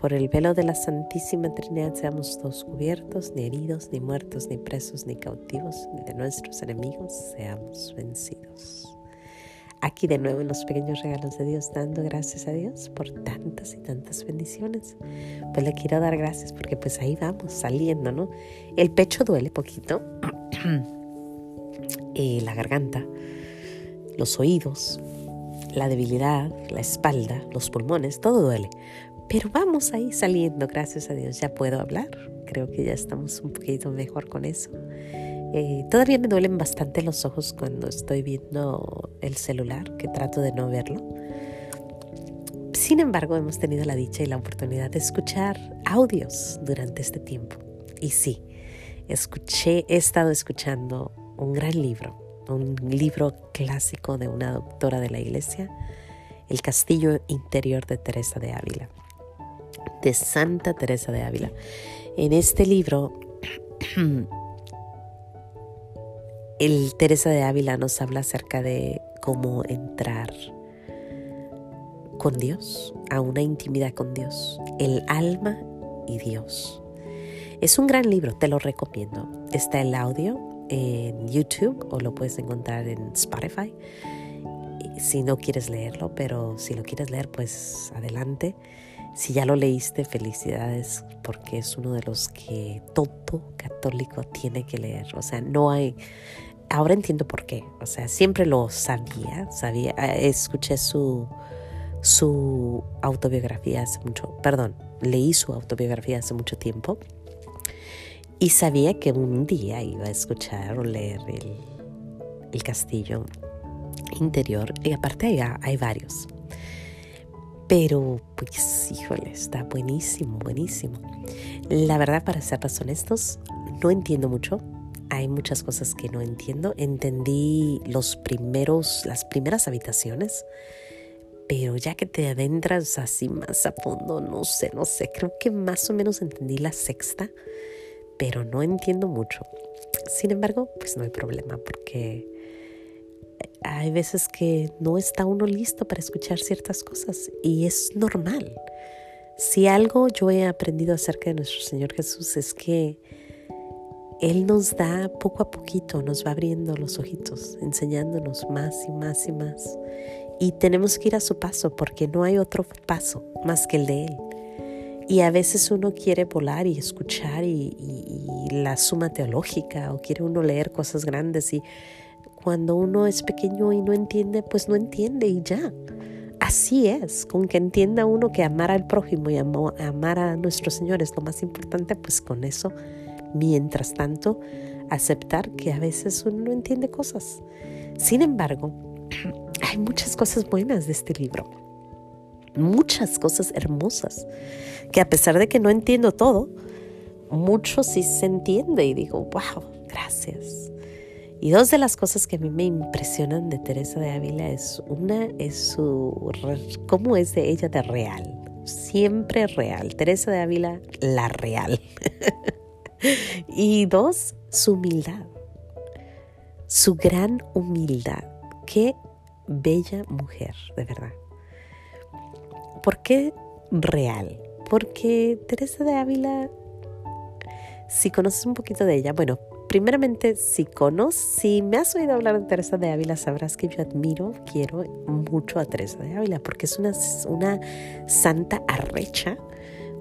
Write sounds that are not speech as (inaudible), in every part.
Por el velo de la Santísima Trinidad seamos todos cubiertos, ni heridos, ni muertos, ni presos, ni cautivos, ni de nuestros enemigos seamos vencidos. Aquí de nuevo en los pequeños regalos de Dios, dando gracias a Dios por tantas y tantas bendiciones. Pues le quiero dar gracias porque pues ahí vamos saliendo, ¿no? El pecho duele poquito, y (clears throat) la garganta, los oídos, la debilidad, la espalda, los pulmones, todo duele. Pero vamos ahí saliendo, gracias a Dios. Ya puedo hablar. Creo que ya estamos un poquito mejor con eso. Eh, todavía me duelen bastante los ojos cuando estoy viendo el celular, que trato de no verlo. Sin embargo, hemos tenido la dicha y la oportunidad de escuchar audios durante este tiempo. Y sí, escuché, he estado escuchando un gran libro, un libro clásico de una doctora de la iglesia, El Castillo Interior de Teresa de Ávila de Santa Teresa de Ávila. En este libro, (clears throat) el Teresa de Ávila nos habla acerca de cómo entrar con Dios, a una intimidad con Dios, el alma y Dios. Es un gran libro, te lo recomiendo. Está el audio en YouTube o lo puedes encontrar en Spotify si no quieres leerlo, pero si lo quieres leer, pues adelante. Si ya lo leíste, felicidades, porque es uno de los que todo católico tiene que leer. O sea, no hay... Ahora entiendo por qué. O sea, siempre lo sabía, sabía, eh, escuché su, su autobiografía hace mucho, perdón, leí su autobiografía hace mucho tiempo y sabía que un día iba a escuchar o leer el, el castillo interior y aparte hay, hay varios. Pero, pues, híjole, está buenísimo, buenísimo. La verdad, para ser honestos, no entiendo mucho. Hay muchas cosas que no entiendo. Entendí los primeros, las primeras habitaciones, pero ya que te adentras así más a fondo, no sé, no sé. Creo que más o menos entendí la sexta, pero no entiendo mucho. Sin embargo, pues no hay problema porque hay veces que no está uno listo para escuchar ciertas cosas y es normal. Si algo yo he aprendido acerca de nuestro Señor Jesús es que Él nos da poco a poquito, nos va abriendo los ojitos, enseñándonos más y más y más. Y tenemos que ir a su paso porque no hay otro paso más que el de Él. Y a veces uno quiere volar y escuchar y, y la suma teológica o quiere uno leer cosas grandes y cuando uno es pequeño y no entiende, pues no entiende y ya. Así es, con que entienda uno que amar al prójimo y amar a nuestro Señor es lo más importante, pues con eso, mientras tanto, aceptar que a veces uno no entiende cosas. Sin embargo, (clears throat) hay muchas cosas buenas de este libro, muchas cosas hermosas, que a pesar de que no entiendo todo, mucho sí se entiende y digo, wow, gracias. Y dos de las cosas que a mí me impresionan de Teresa de Ávila es una es su cómo es de ella de real, siempre real. Teresa de Ávila la real. (laughs) y dos, su humildad. Su gran humildad. Qué bella mujer, de verdad. ¿Por qué real? Porque Teresa de Ávila si conoces un poquito de ella, bueno, primeramente, si conoces, si me has oído hablar de Teresa de Ávila, sabrás que yo admiro, quiero mucho a Teresa de Ávila, porque es una, una santa arrecha,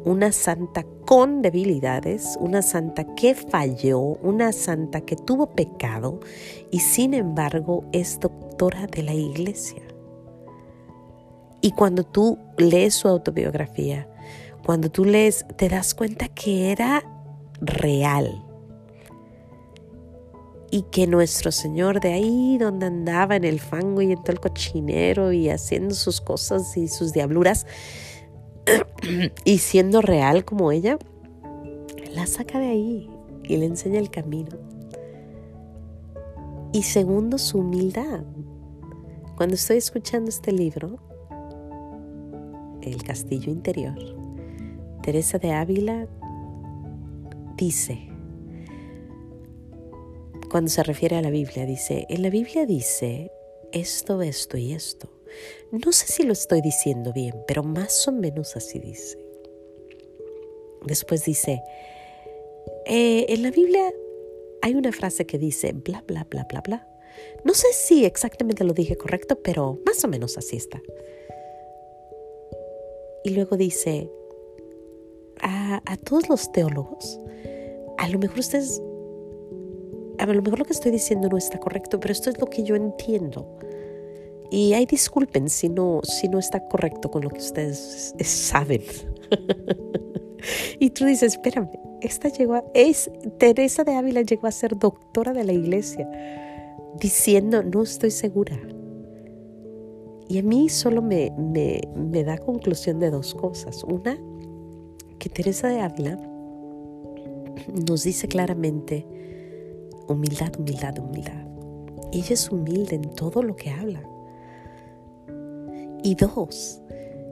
una santa con debilidades, una santa que falló, una santa que tuvo pecado y sin embargo es doctora de la iglesia. Y cuando tú lees su autobiografía, cuando tú lees, te das cuenta que era real y que nuestro Señor de ahí donde andaba en el fango y en todo el cochinero y haciendo sus cosas y sus diabluras (clears throat) y siendo real como ella, la saca de ahí y le enseña el camino. Y segundo, su humildad. Cuando estoy escuchando este libro, El Castillo Interior, Teresa de Ávila dice, cuando se refiere a la Biblia, dice, en la Biblia dice esto, esto y esto. No sé si lo estoy diciendo bien, pero más o menos así dice. Después dice, eh, en la Biblia hay una frase que dice bla, bla, bla, bla, bla. No sé si exactamente lo dije correcto, pero más o menos así está. Y luego dice, a, a todos los teólogos, a lo mejor ustedes, a lo mejor lo que estoy diciendo no está correcto, pero esto es lo que yo entiendo. Y hay disculpen si no, si no está correcto con lo que ustedes saben. (laughs) y tú dices, espérame, esta llegó a, es, Teresa de Ávila llegó a ser doctora de la iglesia, diciendo, no estoy segura. Y a mí solo me, me, me da conclusión de dos cosas. Una, que Teresa de Ávila nos dice claramente, humildad, humildad, humildad. Ella es humilde en todo lo que habla. Y dos,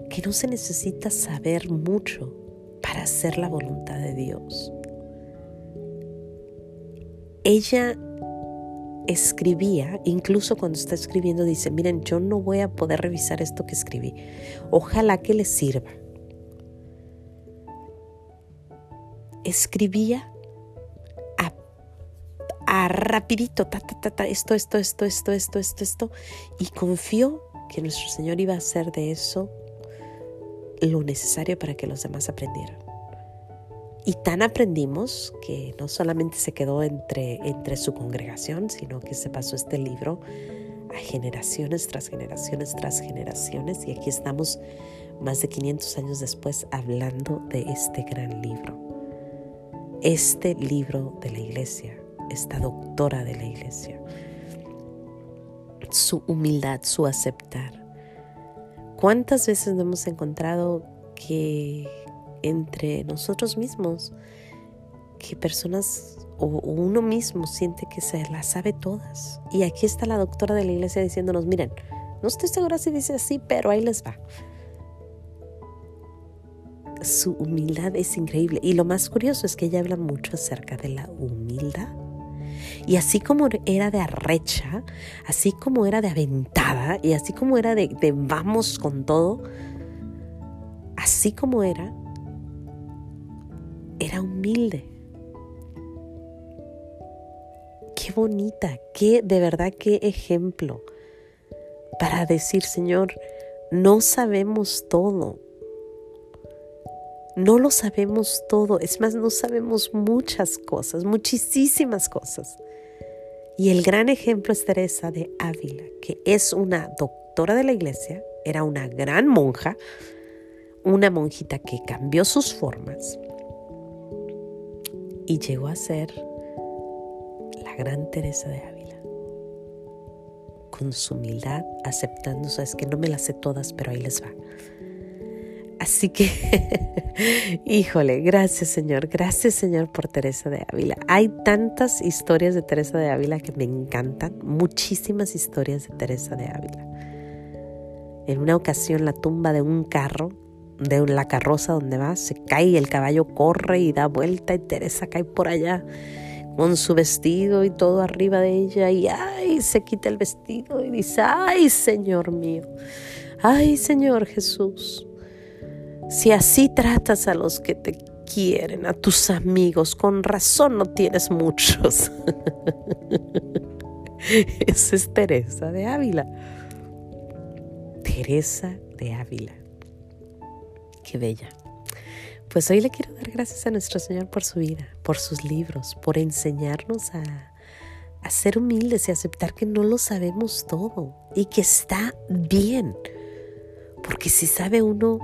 que no se necesita saber mucho para hacer la voluntad de Dios. Ella escribía, incluso cuando está escribiendo, dice, miren, yo no voy a poder revisar esto que escribí. Ojalá que les sirva. Escribía a, rapidito, ta, ta, ta, esto, esto, esto, esto, esto, esto, esto, y confió que nuestro Señor iba a hacer de eso lo necesario para que los demás aprendieran. Y tan aprendimos que no solamente se quedó entre, entre su congregación, sino que se pasó este libro a generaciones tras generaciones tras generaciones. Y aquí estamos más de 500 años después hablando de este gran libro. Este libro de la iglesia, esta doctora de la iglesia. Su humildad, su aceptar ¿Cuántas veces hemos encontrado que entre nosotros mismos, que personas o, uno mismo siente que se las sabe todas? Y aquí está la doctora de la iglesia diciéndonos, miren, no estoy segura si dice así, pero ahí les va. Su humildad es increíble. Y lo más curioso es que ella habla mucho acerca de la humildad. Y así como era de arrecha, así como era de aventada y así como era de, vamos con todo, así como era, era humilde. Qué bonita, qué de verdad qué ejemplo para decir, Señor, no sabemos todo, no lo sabemos todo, es más, no sabemos muchas cosas, muchísimas cosas. Y el gran ejemplo es Teresa de Ávila, que es una doctora de la iglesia, era una gran monja, una monjita que cambió sus formas y llegó a ser la gran Teresa de Ávila. Con su humildad, aceptando, sabes que no me las sé todas, pero ahí les va. Así que, (laughs) híjole, gracias Señor, gracias Señor por Teresa de Ávila. Hay tantas historias de Teresa de Ávila que me encantan, muchísimas historias de Teresa de Ávila. En una ocasión la tumba de un carro, de la carroza donde va, se cae y el caballo corre y da vuelta y Teresa cae por allá con su vestido y todo arriba de ella y ay, se quita el vestido y dice, ay Señor mío, ay Señor Jesús. Si así tratas a los que te quieren, a tus amigos, con razón no tienes muchos. (laughs) Esa es Teresa de Ávila. Teresa de Ávila. Qué bella. Pues hoy le quiero dar gracias a nuestro Señor por su vida, por sus libros, por enseñarnos a, ser humildes y aceptar que no lo sabemos todo y que está bien. Porque si sabe uno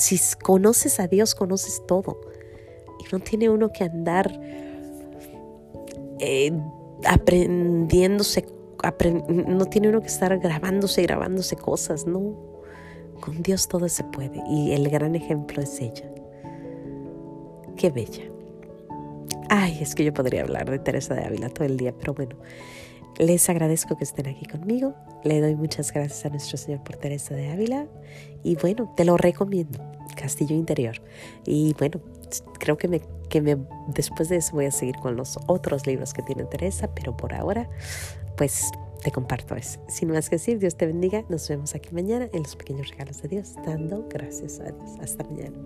si conoces a Dios, conoces todo. Y no tiene uno que andar eh, aprendiéndose, no tiene uno que estar grabándose y grabándose cosas, no. Con Dios todo se puede y el gran ejemplo es ella. Qué bella. Ay, es que yo podría hablar de Teresa de Ávila todo el día, pero bueno, Les agradezco que estén aquí conmigo. Le doy muchas gracias a nuestro Señor por Teresa de Ávila. Y bueno, te lo recomiendo. Castillo Interior. Y bueno, creo que, me, que me, después de eso voy a seguir con los otros libros que tiene Teresa, pero por ahora, pues te comparto eso. Sin más que decir, Dios te bendiga. Nos vemos aquí mañana en los pequeños regalos de Dios, dando gracias a Dios. Hasta mañana.